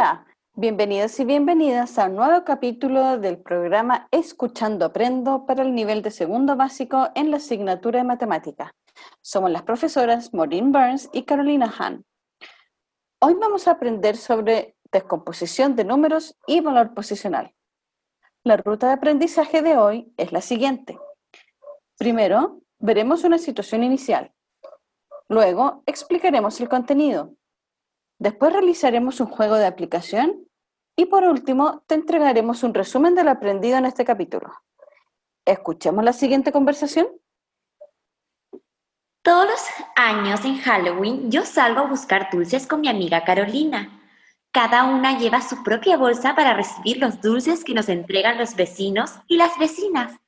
Hola, bienvenidos y bienvenidas a un nuevo capítulo del programa Escuchando Aprendo para el nivel de segundo básico en la asignatura de matemática. Somos las profesoras Maureen Burns y Carolina Hahn. Hoy vamos a aprender sobre descomposición de números y valor posicional. La ruta de aprendizaje de hoy es la siguiente. Primero, veremos una situación inicial. Luego, explicaremos el contenido. Después realizaremos un juego de aplicación y por último te entregaremos un resumen de lo aprendido en este capítulo. Escuchemos la siguiente conversación. Todos los años en Halloween yo salgo a buscar dulces con mi amiga Carolina. Cada una lleva su propia bolsa para recibir los dulces que nos entregan los vecinos y las vecinas.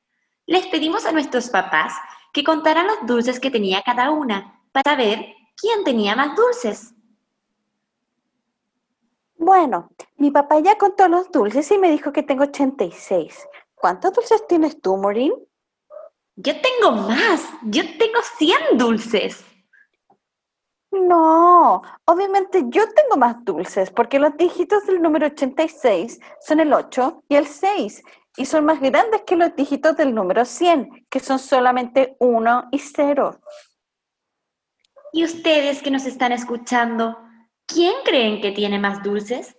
Les pedimos a nuestros papás que contaran los dulces que tenía cada una para ver quién tenía más dulces. Bueno, mi papá ya contó los dulces y me dijo que tengo 86. ¿Cuántos dulces tienes tú, Maureen? Yo tengo más. Yo tengo 100 dulces. No, obviamente yo tengo más dulces porque los dígitos del número 86 son el 8 y el 6 y son más grandes que los dígitos del número 100, que son solamente 1 y 0. ¿Y ustedes que nos están escuchando? ¿Quién creen que tiene más dulces?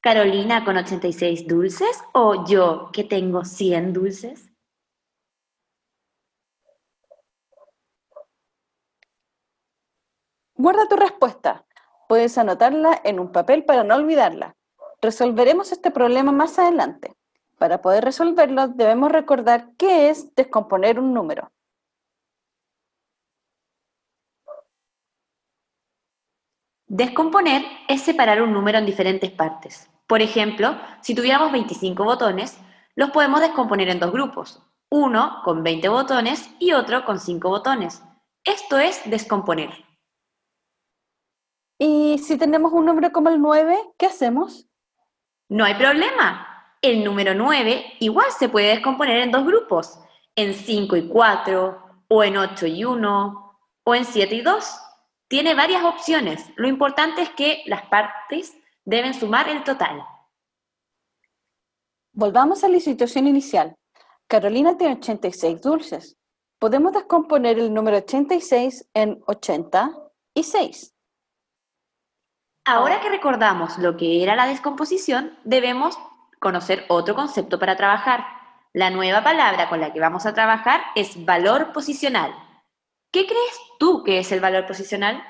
¿Carolina con 86 dulces o yo que tengo 100 dulces? Guarda tu respuesta. Puedes anotarla en un papel para no olvidarla. Resolveremos este problema más adelante. Para poder resolverlo debemos recordar qué es descomponer un número. Descomponer es separar un número en diferentes partes. Por ejemplo, si tuviéramos 25 botones, los podemos descomponer en dos grupos, uno con 20 botones y otro con 5 botones. Esto es descomponer. ¿Y si tenemos un número como el 9, qué hacemos? No hay problema. El número 9 igual se puede descomponer en dos grupos, en 5 y 4, o en 8 y 1, o en 7 y 2. Tiene varias opciones. Lo importante es que las partes deben sumar el total. Volvamos a la situación inicial. Carolina tiene 86 dulces. Podemos descomponer el número 86 en 80 y 6. Ahora que recordamos lo que era la descomposición, debemos conocer otro concepto para trabajar. La nueva palabra con la que vamos a trabajar es valor posicional. ¿Qué crees tú que es el valor posicional?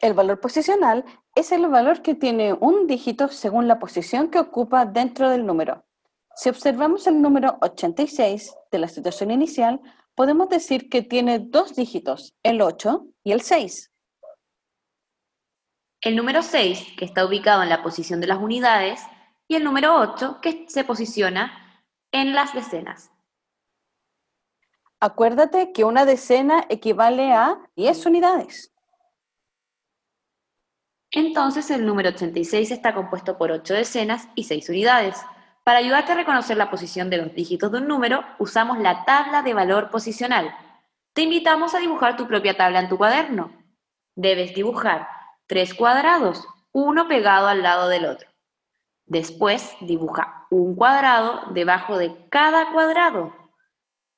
El valor posicional es el valor que tiene un dígito según la posición que ocupa dentro del número. Si observamos el número 86 de la situación inicial, podemos decir que tiene dos dígitos, el 8 y el 6. El número 6, que está ubicado en la posición de las unidades, y el número 8, que se posiciona en las decenas. Acuérdate que una decena equivale a 10 unidades. Entonces el número 86 está compuesto por 8 decenas y 6 unidades. Para ayudarte a reconocer la posición de los dígitos de un número, usamos la tabla de valor posicional. Te invitamos a dibujar tu propia tabla en tu cuaderno. Debes dibujar tres cuadrados, uno pegado al lado del otro. Después dibuja un cuadrado debajo de cada cuadrado.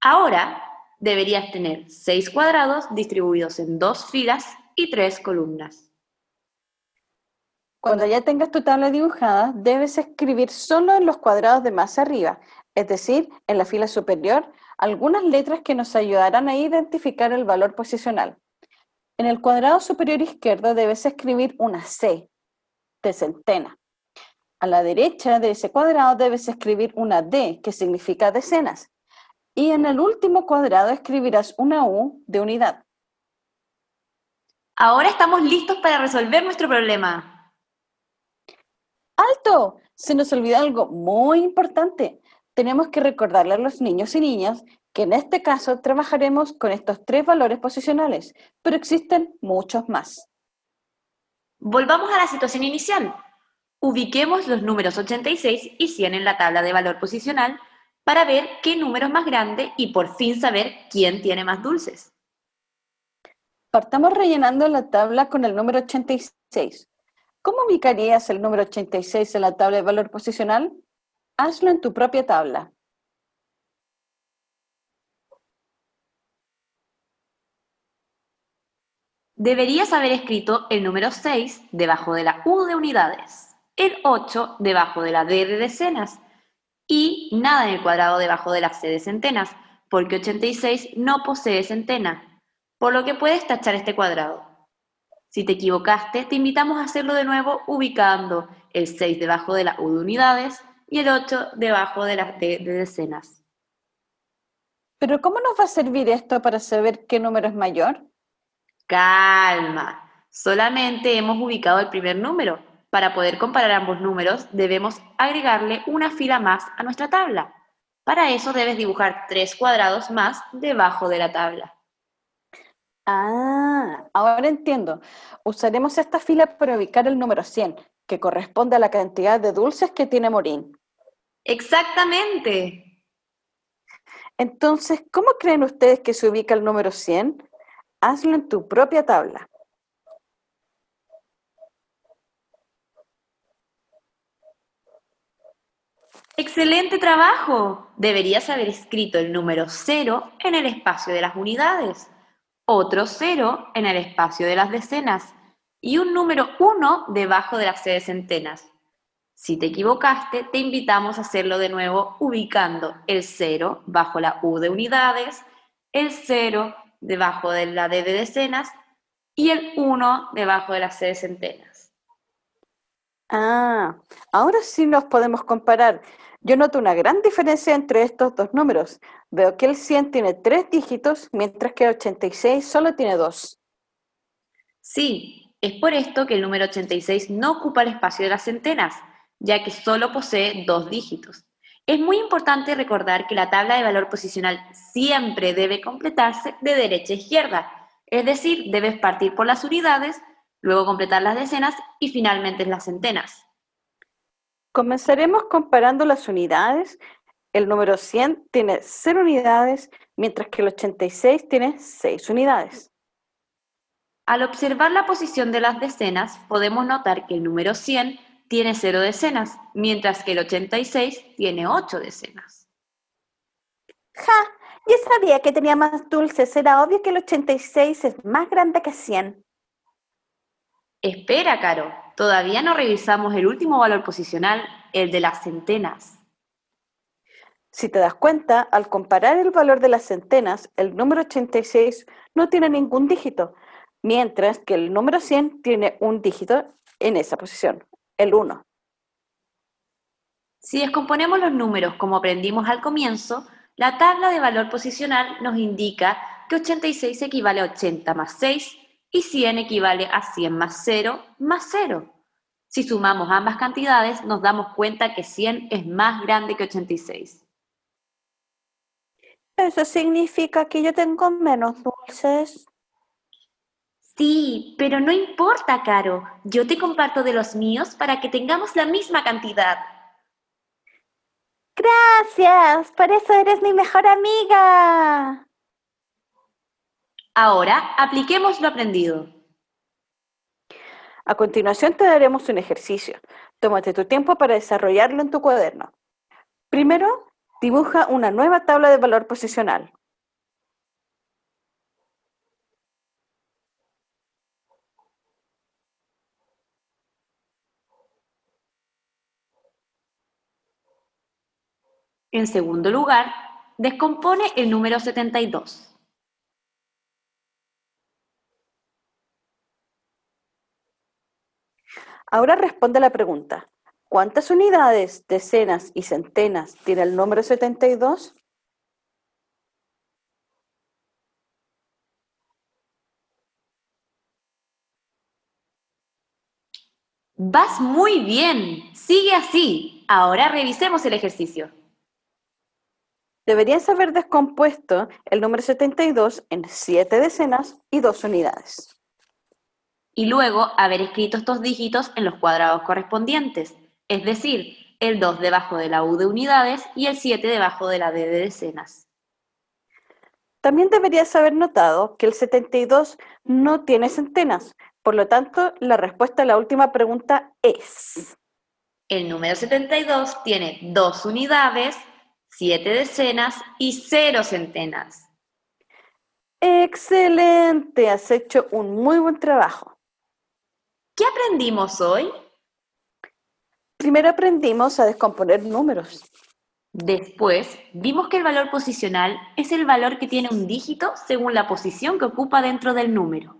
Ahora deberías tener seis cuadrados distribuidos en dos filas y tres columnas. Cuando ya tengas tu tabla dibujada, debes escribir solo en los cuadrados de más arriba, es decir, en la fila superior, algunas letras que nos ayudarán a identificar el valor posicional. En el cuadrado superior izquierdo debes escribir una C de centena. A la derecha de ese cuadrado debes escribir una D, que significa decenas y en el último cuadrado escribirás una U de unidad. Ahora estamos listos para resolver nuestro problema. ¡Alto! Se nos olvidó algo muy importante. Tenemos que recordarle a los niños y niñas que en este caso trabajaremos con estos tres valores posicionales, pero existen muchos más. Volvamos a la situación inicial. Ubiquemos los números 86 y 100 en la tabla de valor posicional para ver qué número es más grande y por fin saber quién tiene más dulces. Partamos rellenando la tabla con el número 86. ¿Cómo ubicarías el número 86 en la tabla de valor posicional? Hazlo en tu propia tabla. Deberías haber escrito el número 6 debajo de la U de unidades, el 8 debajo de la D de decenas y nada en el cuadrado debajo de la C de centenas, porque 86 no posee centena, por lo que puedes tachar este cuadrado. Si te equivocaste, te invitamos a hacerlo de nuevo ubicando el 6 debajo de la U de unidades y el 8 debajo de la D de decenas. Pero ¿cómo nos va a servir esto para saber qué número es mayor? Calma, solamente hemos ubicado el primer número. Para poder comparar ambos números, debemos agregarle una fila más a nuestra tabla. Para eso debes dibujar tres cuadrados más debajo de la tabla. Ah, ahora entiendo. Usaremos esta fila para ubicar el número 100, que corresponde a la cantidad de dulces que tiene Morín. Exactamente. Entonces, ¿cómo creen ustedes que se ubica el número 100? Hazlo en tu propia tabla. ¡Excelente trabajo! Deberías haber escrito el número 0 en el espacio de las unidades, otro 0 en el espacio de las decenas y un número 1 debajo de las C de centenas. Si te equivocaste, te invitamos a hacerlo de nuevo ubicando el 0 bajo la U de unidades, el 0 debajo de la D de decenas y el 1 debajo de la C de centenas. Ah, ahora sí nos podemos comparar. Yo noto una gran diferencia entre estos dos números. Veo que el 100 tiene tres dígitos, mientras que el 86 solo tiene dos. Sí, es por esto que el número 86 no ocupa el espacio de las centenas, ya que solo posee dos dígitos. Es muy importante recordar que la tabla de valor posicional siempre debe completarse de derecha a izquierda, es decir, debes partir por las unidades, luego completar las decenas y finalmente las centenas. Comenzaremos comparando las unidades. El número 100 tiene 0 unidades, mientras que el 86 tiene 6 unidades. Al observar la posición de las decenas, podemos notar que el número 100 tiene 0 decenas, mientras que el 86 tiene 8 decenas. ¡Ja! Yo sabía que tenía más dulces. Era obvio que el 86 es más grande que 100. Espera, Caro. Todavía no revisamos el último valor posicional, el de las centenas. Si te das cuenta, al comparar el valor de las centenas, el número 86 no tiene ningún dígito, mientras que el número 100 tiene un dígito en esa posición el 1. Si descomponemos los números como aprendimos al comienzo, la tabla de valor posicional nos indica que 86 equivale a 80 más 6 y 100 equivale a 100 más 0 más 0. Si sumamos ambas cantidades, nos damos cuenta que 100 es más grande que 86. ¿Eso significa que yo tengo menos dulces? Sí, pero no importa, Caro. Yo te comparto de los míos para que tengamos la misma cantidad. Gracias, por eso eres mi mejor amiga. Ahora, apliquemos lo aprendido. A continuación te daremos un ejercicio. Tómate tu tiempo para desarrollarlo en tu cuaderno. Primero, dibuja una nueva tabla de valor posicional. En segundo lugar, descompone el número 72. Ahora responde la pregunta. ¿Cuántas unidades, decenas y centenas tiene el número 72? Vas muy bien. Sigue así. Ahora revisemos el ejercicio. Deberías haber descompuesto el número 72 en 7 decenas y 2 unidades. Y luego haber escrito estos dígitos en los cuadrados correspondientes, es decir, el 2 debajo de la U de unidades y el 7 debajo de la D de decenas. También deberías haber notado que el 72 no tiene centenas, por lo tanto, la respuesta a la última pregunta es... El número 72 tiene dos unidades, siete decenas y cero centenas. Excelente, has hecho un muy buen trabajo. ¿Qué aprendimos hoy? Primero aprendimos a descomponer números. Después, vimos que el valor posicional es el valor que tiene un dígito según la posición que ocupa dentro del número.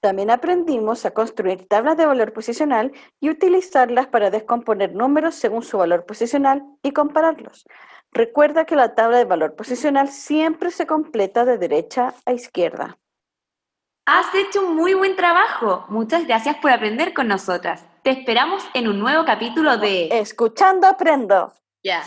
También aprendimos a construir tablas de valor posicional y utilizarlas para descomponer números según su valor posicional y compararlos. Recuerda que la tabla de valor posicional siempre se completa de derecha a izquierda. Has hecho un muy buen trabajo. Muchas gracias por aprender con nosotras. Te esperamos en un nuevo capítulo de Escuchando Aprendo. Ya.